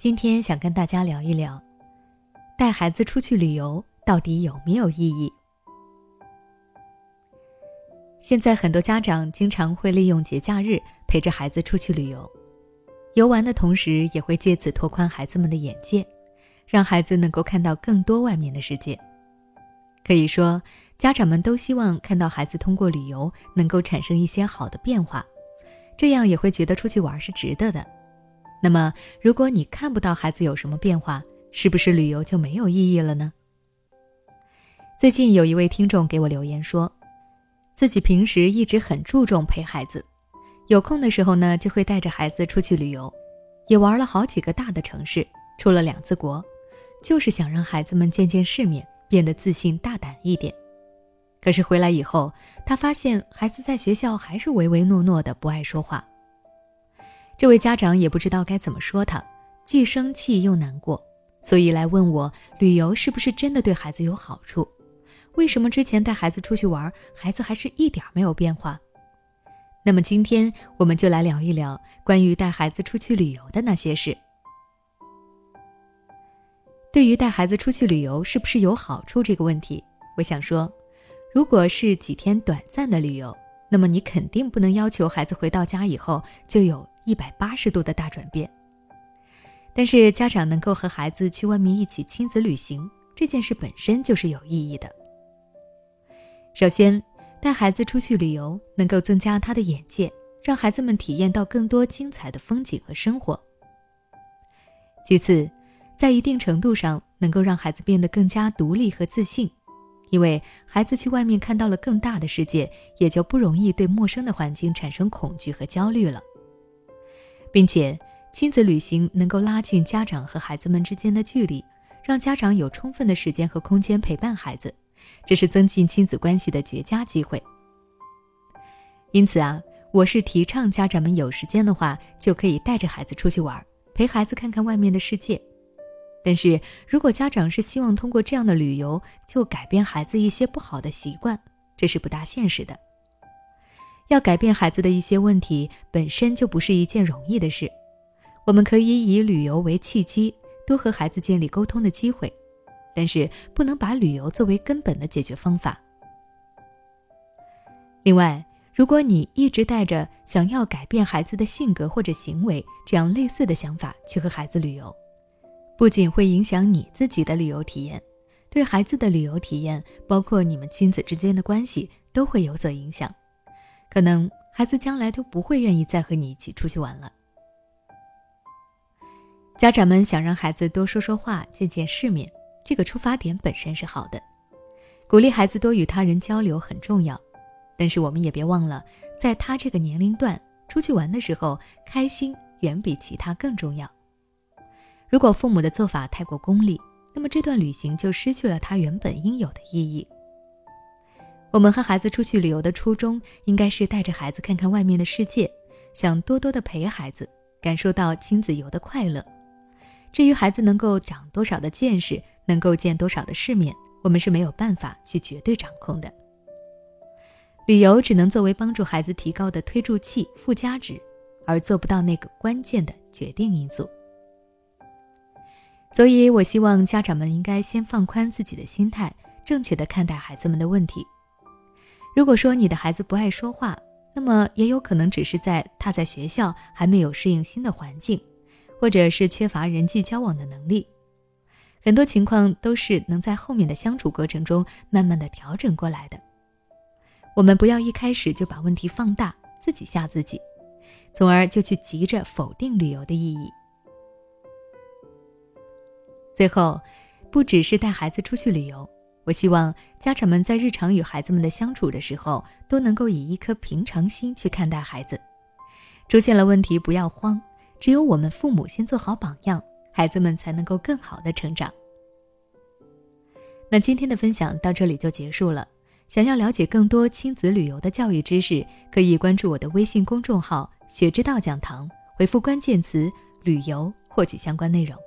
今天想跟大家聊一聊，带孩子出去旅游到底有没有意义？现在很多家长经常会利用节假日陪着孩子出去旅游，游玩的同时也会借此拓宽孩子们的眼界，让孩子能够看到更多外面的世界。可以说，家长们都希望看到孩子通过旅游能够产生一些好的变化，这样也会觉得出去玩是值得的。那么，如果你看不到孩子有什么变化，是不是旅游就没有意义了呢？最近有一位听众给我留言说，自己平时一直很注重陪孩子，有空的时候呢就会带着孩子出去旅游，也玩了好几个大的城市，出了两次国，就是想让孩子们见见世面，变得自信大胆一点。可是回来以后，他发现孩子在学校还是唯唯诺诺的，不爱说话。这位家长也不知道该怎么说他，既生气又难过，所以来问我旅游是不是真的对孩子有好处？为什么之前带孩子出去玩，孩子还是一点没有变化？那么今天我们就来聊一聊关于带孩子出去旅游的那些事。对于带孩子出去旅游是不是有好处这个问题，我想说，如果是几天短暂的旅游，那么你肯定不能要求孩子回到家以后就有。一百八十度的大转变。但是家长能够和孩子去外面一起亲子旅行，这件事本身就是有意义的。首先，带孩子出去旅游能够增加他的眼界，让孩子们体验到更多精彩的风景和生活。其次，在一定程度上能够让孩子变得更加独立和自信，因为孩子去外面看到了更大的世界，也就不容易对陌生的环境产生恐惧和焦虑了。并且，亲子旅行能够拉近家长和孩子们之间的距离，让家长有充分的时间和空间陪伴孩子，这是增进亲子关系的绝佳机会。因此啊，我是提倡家长们有时间的话，就可以带着孩子出去玩，陪孩子看看外面的世界。但是如果家长是希望通过这样的旅游就改变孩子一些不好的习惯，这是不大现实的。要改变孩子的一些问题，本身就不是一件容易的事。我们可以以旅游为契机，多和孩子建立沟通的机会，但是不能把旅游作为根本的解决方法。另外，如果你一直带着想要改变孩子的性格或者行为这样类似的想法去和孩子旅游，不仅会影响你自己的旅游体验，对孩子的旅游体验，包括你们亲子之间的关系，都会有所影响。可能孩子将来都不会愿意再和你一起出去玩了。家长们想让孩子多说说话、见见世面，这个出发点本身是好的，鼓励孩子多与他人交流很重要。但是我们也别忘了，在他这个年龄段出去玩的时候，开心远比其他更重要。如果父母的做法太过功利，那么这段旅行就失去了它原本应有的意义。我们和孩子出去旅游的初衷，应该是带着孩子看看外面的世界，想多多的陪孩子，感受到亲子游的快乐。至于孩子能够长多少的见识，能够见多少的世面，我们是没有办法去绝对掌控的。旅游只能作为帮助孩子提高的推助器、附加值，而做不到那个关键的决定因素。所以，我希望家长们应该先放宽自己的心态，正确的看待孩子们的问题。如果说你的孩子不爱说话，那么也有可能只是在他在学校还没有适应新的环境，或者是缺乏人际交往的能力。很多情况都是能在后面的相处过程中慢慢的调整过来的。我们不要一开始就把问题放大，自己吓自己，从而就去急着否定旅游的意义。最后，不只是带孩子出去旅游。我希望家长们在日常与孩子们的相处的时候，都能够以一颗平常心去看待孩子。出现了问题不要慌，只有我们父母先做好榜样，孩子们才能够更好的成长。那今天的分享到这里就结束了。想要了解更多亲子旅游的教育知识，可以关注我的微信公众号“学之道讲堂”，回复关键词“旅游”获取相关内容。